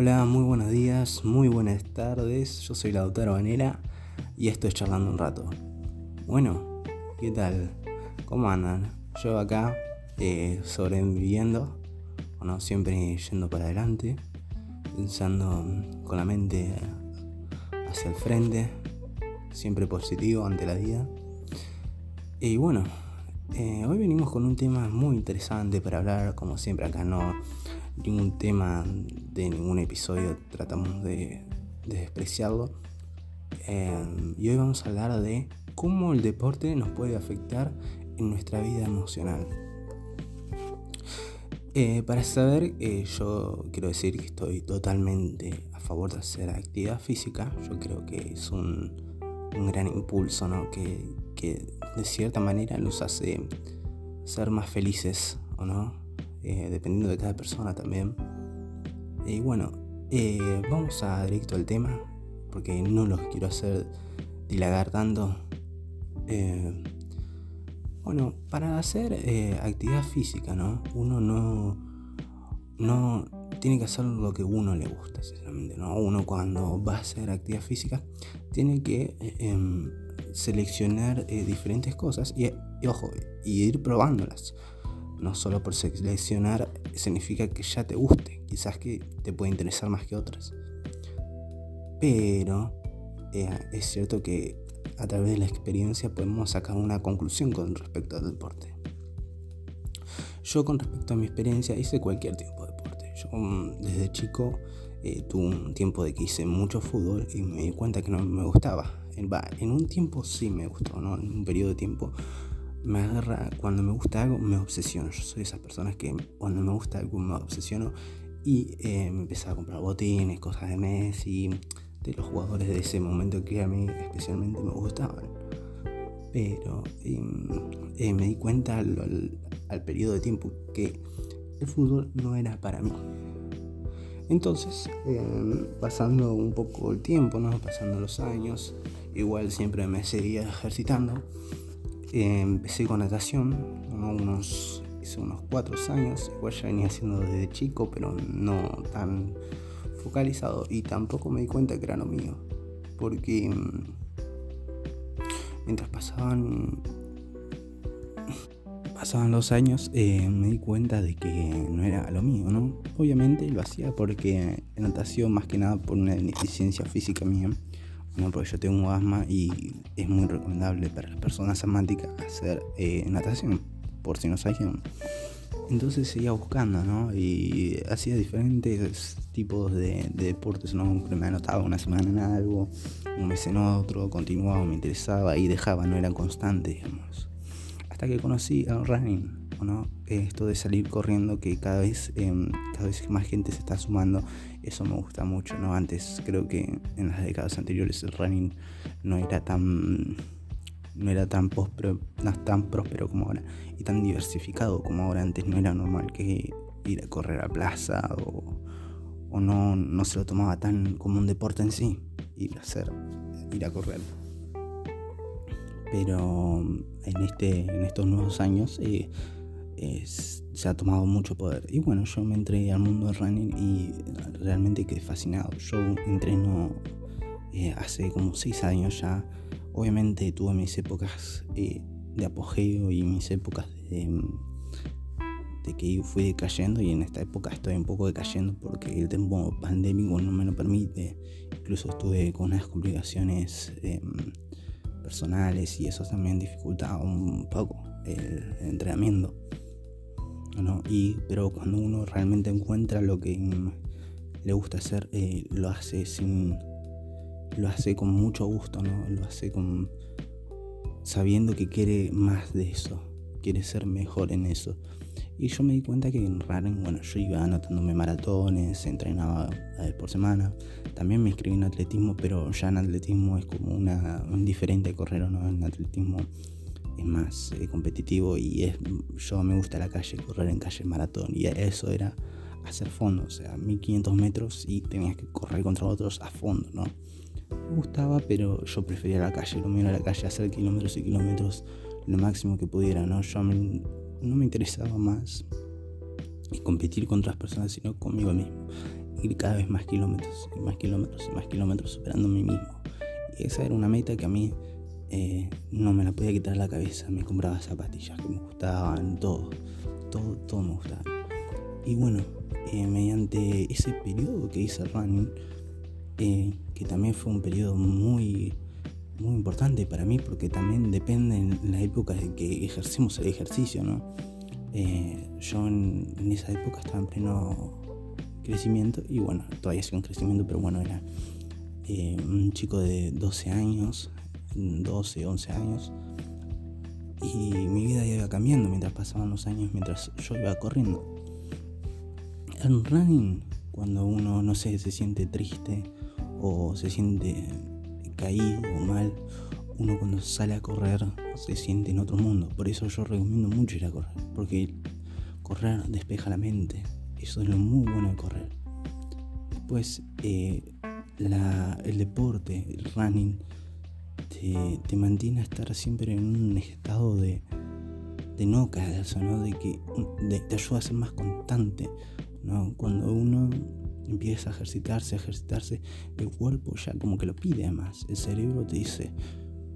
Hola, muy buenos días, muy buenas tardes. Yo soy la doctora Vanera y esto es Charlando un rato. Bueno, ¿qué tal? ¿Cómo andan? Yo acá eh, sobreviviendo, bueno, siempre yendo para adelante, pensando con la mente hacia el frente, siempre positivo ante la vida. Y bueno, eh, hoy venimos con un tema muy interesante para hablar, como siempre acá no ningún tema de ningún episodio tratamos de, despreciarlo. Eh, y hoy vamos a hablar de cómo el deporte nos puede afectar en nuestra vida emocional. Eh, para saber, yo quiero decir que estoy totalmente a favor de hacer actividad física. Yo creo que es un, gran impulso, ¿no? Que, que de cierta manera nos hace ser más felices, ¿o no? Eh, dependiendo de cada persona también. Y bueno, eh, vamos a directo al tema, porque no los quiero hacer dilagar tanto. Eh, bueno, para hacer actividad física, ¿no? Uno no, no tiene que hacer lo que uno le gusta, sinceramente, ¿no? Uno cuando va a hacer actividad física tiene que em, seleccionar diferentes cosas y, ojo, y ir probándolas. No solo por seleccionar significa que ya te guste, quizás que te puede interesar más que otras. Pero eh, es cierto que a través de la experiencia podemos sacar una conclusión con respecto al deporte. Yo con respecto a mi experiencia hice cualquier tipo de deporte. Yo mm, desde chico eh, tuve un tiempo de que hice mucho fútbol y me di cuenta que no me gustaba en un tiempo sí me gustó, ¿no? En un periodo de tiempo me agarra, cuando me gusta algo, me obsesiono. Yo soy esas personas que cuando me gusta algo me obsesiono y eh, me empezaba a comprar botines, cosas de Messi, de los jugadores de ese momento que a mí especialmente me gustaban. Pero em, eh, me di cuenta al, al periodo de tiempo que el fútbol no era para mí. Entonces, em, pasando un poco el tiempo, ¿no? pasando los años, igual siempre me seguía ejercitando. Empecé con natación, unos, hice unos 4 años, igual ya venía haciendo desde chico, pero no tan focalizado y tampoco me di cuenta que era lo mío, porque mm, mientras pasaban pasaban los años eh, me di cuenta de que no era lo mío, ¿no? Obviamente lo hacía porque natación más que nada por una deficiencia física mía porque yo tengo asma y es muy recomendable para las personas asmáticas hacer eh, natación, por si no sabían. Entonces seguía buscando, ¿no? Y hacía diferentes tipos de, deportes, ¿no? Me anotaba una semana en algo, un mes en otro, continuaba, me interesaba y dejaba, no era constante, digamos. Hasta que conocí al running, ¿no? Esto de salir corriendo que cada vez, em, cada vez más gente se está sumando eso me gusta mucho, ¿no? Antes creo que en las décadas anteriores el running no era tan no era tan, próspero, tan próspero como ahora y tan diversificado como ahora. Antes no era normal que ir a correr a plaza o, o no, no se lo tomaba tan como un deporte en sí, ir a hacer, ir a correr. Pero en, este, en estos nuevos años eh, se ha tomado mucho poder. Y bueno, yo me entré al mundo del running y realmente quedé fascinado. Yo entreno eh, hace como 6 años ya. Obviamente tuve mis épocas eh, de apogeo y mis épocas de, de que fui decayendo y en esta época estoy un poco decayendo porque el tiempo pandémico no me lo permite. Incluso estuve con unas complicaciones em, personales y eso también dificulta un poco el entrenamiento. Y, pero cuando uno realmente encuentra lo que le gusta hacer, eh, lo hace sin. lo hace con mucho gusto, ¿no? Lo hace con. sabiendo que quiere más de eso, quiere ser mejor en eso. Y yo me di cuenta que en running, bueno, yo iba anotándome maratones, entrenaba vez por semana. También me inscribí en atletismo, pero ya en atletismo es como una, un diferente correr, ¿no? En atletismo es más eh, competitivo y es, yo me gusta la calle, correr en calle maratón y eso era hacer fondo, o sea, 1500 metros y tenías que correr contra otros a fondo, ¿no? Me gustaba, pero yo prefería la calle, lo mío era la calle, hacer kilómetros y kilómetros lo máximo que pudiera, ¿no? Yo no me interesaba más competir con otras personas, sino conmigo mismo. ir cada vez más kilómetros, y más kilómetros, y más kilómetros superando a mí mismo. Y esa era una meta que a mí eh, no me la podía quitar la cabeza. Me compraba zapatillas que me gustaban, todo, todo, todo me gustaba. Y bueno, eh, mediante ese periodo que hice running, eh, que también fue un periodo muy, muy importante para mí, porque también depende en la época de que ejercemos el ejercicio, ¿no? yo en, esa época estaba en pleno crecimiento y bueno, todavía sigo en crecimiento, pero bueno, era un chico de 12 años, 12, 11 años. Y mi vida iba cambiando mientras pasaban los años, mientras yo iba corriendo. El running, cuando uno, no sé, se siente triste o se siente caído o mal, uno cuando sale a correr se siente en otro mundo. Por eso yo recomiendo mucho ir a correr, porque correr despeja la mente. Eso es lo muy bueno de correr. Después, eh, el deporte, el running, te, mantiene a estar siempre en un estado de, de no caerse, ¿no? De que te ayuda a ser más constante, ¿no? Cuando uno empieza a ejercitarse, a ejercitarse, el cuerpo ya como que lo pide más. El cerebro te dice,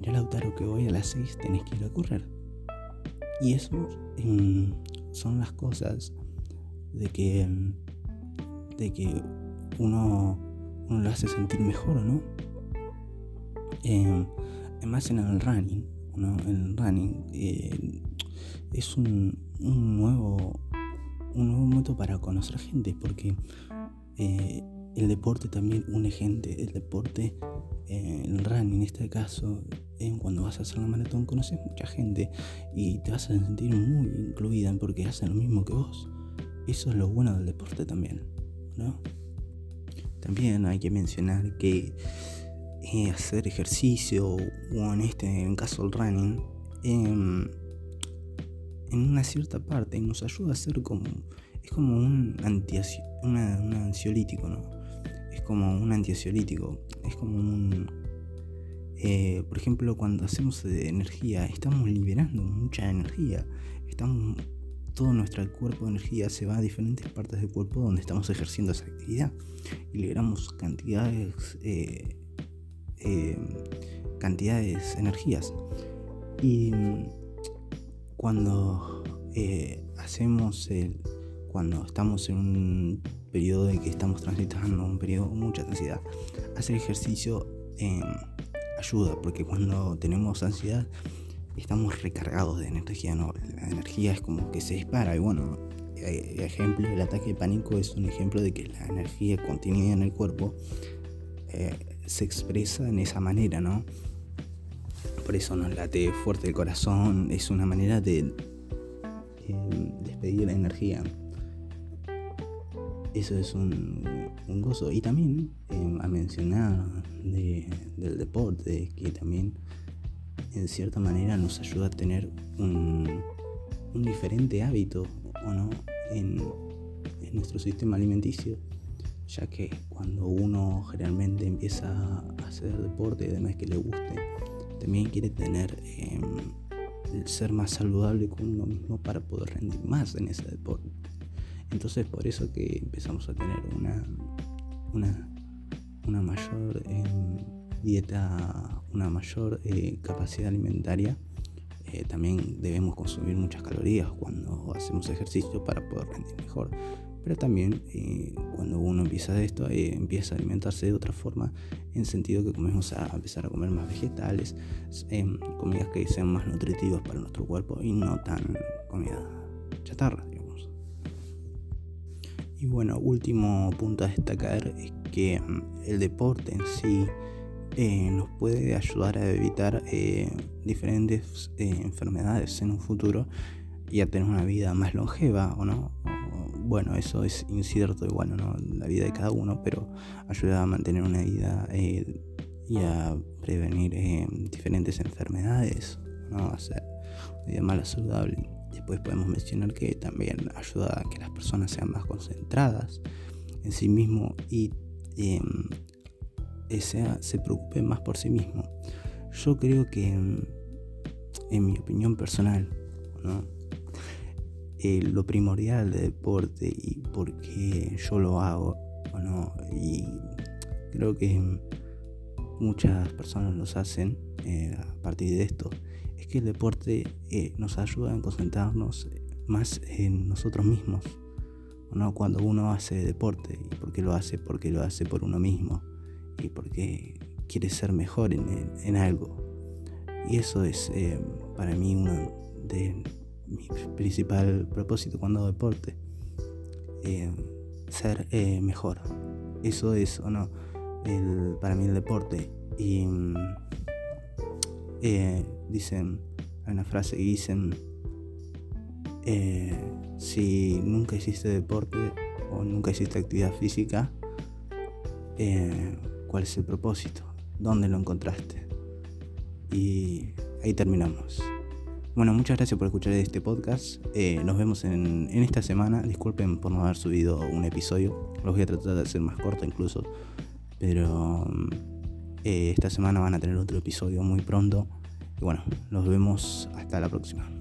mira Lautaro que hoy a las 6 tenés que ir a correr. Y eso em, son las cosas de que, de que uno, uno lo hace sentir mejor, ¿no? Eh, más en el running, el running eh, es un, nuevo un nuevo método para conocer gente porque eh, el deporte también une gente. El deporte el running en este caso cuando vas a hacer la maratón conoces mucha gente y te vas a sentir muy incluida porque hacen lo mismo que vos. Eso es lo bueno del deporte también ¿no? también hay que mencionar que eh, hacer ejercicio o en este en caso el running em, en una cierta parte nos ayuda a ser como es como un anti un ansiolítico no es como un antiansiolítico es como un eh, por ejemplo cuando hacemos energía estamos liberando mucha energía estamos todo nuestro cuerpo de energía se va a diferentes partes del cuerpo donde estamos ejerciendo esa actividad y liberamos cantidades eh, eh, cantidades, energías. Y cuando eh, hacemos el, cuando estamos en un periodo de que estamos transitando un periodo con mucha ansiedad, hacer ejercicio em, ayuda, porque cuando tenemos ansiedad estamos recargados de energía, ¿no? La energía es como que se dispara y bueno, ejemplo, el ataque de pánico es un ejemplo de que la energía contenida en el cuerpo eh, se expresa en esa manera, ¿no? Por eso nos late fuerte el corazón, es una manera de eh, despedir la energía. Eso es un, gozo. Y también eh, a mencionar del deporte, que también en cierta manera nos ayuda a tener un, diferente hábito ¿o no? en nuestro sistema alimenticio ya que cuando uno generalmente empieza a hacer deporte y además que le guste, también quiere tener el ser más saludable con uno mismo para poder rendir más en ese deporte. Entonces por eso que empezamos a tener una, una, una mayor em, dieta, una mayor eh, capacidad alimentaria. Eh, también debemos consumir muchas calorías cuando hacemos ejercicio para poder rendir mejor. Pero también eh, cuando uno empieza esto, eh, empieza a alimentarse de otra forma, en sentido que comenzamos a empezar a comer más vegetales, em, comidas que sean más nutritivas para nuestro cuerpo y no tan comida chatarra, digamos. Y bueno, último punto a destacar es que em, el deporte en sí eh, nos puede ayudar a evitar diferentes enfermedades en un futuro y a tener una vida más longeva o no bueno, eso es incierto igual, ¿no? La vida de cada uno, pero ayuda a mantener una vida eh, y a prevenir eh, diferentes enfermedades, ¿no? A hacer una vida más saludable. Después podemos mencionar que también ayuda a que las personas sean más concentradas en sí mismo y em, sea, se preocupen más por sí mismo. Yo creo que, en mi opinión personal, ¿no? Eh, lo primordial del deporte y por qué yo lo hago ¿o no? Y creo que muchas personas nos hacen eh, a partir de esto es que el deporte eh, nos ayuda a concentrarnos más en nosotros mismos. ¿no? Cuando uno hace deporte, ¿y por qué lo hace? Porque lo hace por uno mismo y porque quiere ser mejor en, algo. Y eso es eh, para mí uno de mis principales propósitos cuando hago deporte. Eh, ser mejor. Eso es, ¿o no? Para mí el deporte. Y eh, dicen, hay una frase que dicen, eh, si nunca hiciste deporte o nunca hiciste actividad física, eh, ¿cuál es el propósito? ¿Dónde lo encontraste? Y ahí terminamos. Bueno, muchas gracias por escuchar este podcast. nos vemos en, en, esta semana. Disculpen por no haber subido un episodio. Los voy a tratar de hacer más corto incluso. Pero esta semana van a tener otro episodio muy pronto. Y bueno, nos vemos hasta la próxima.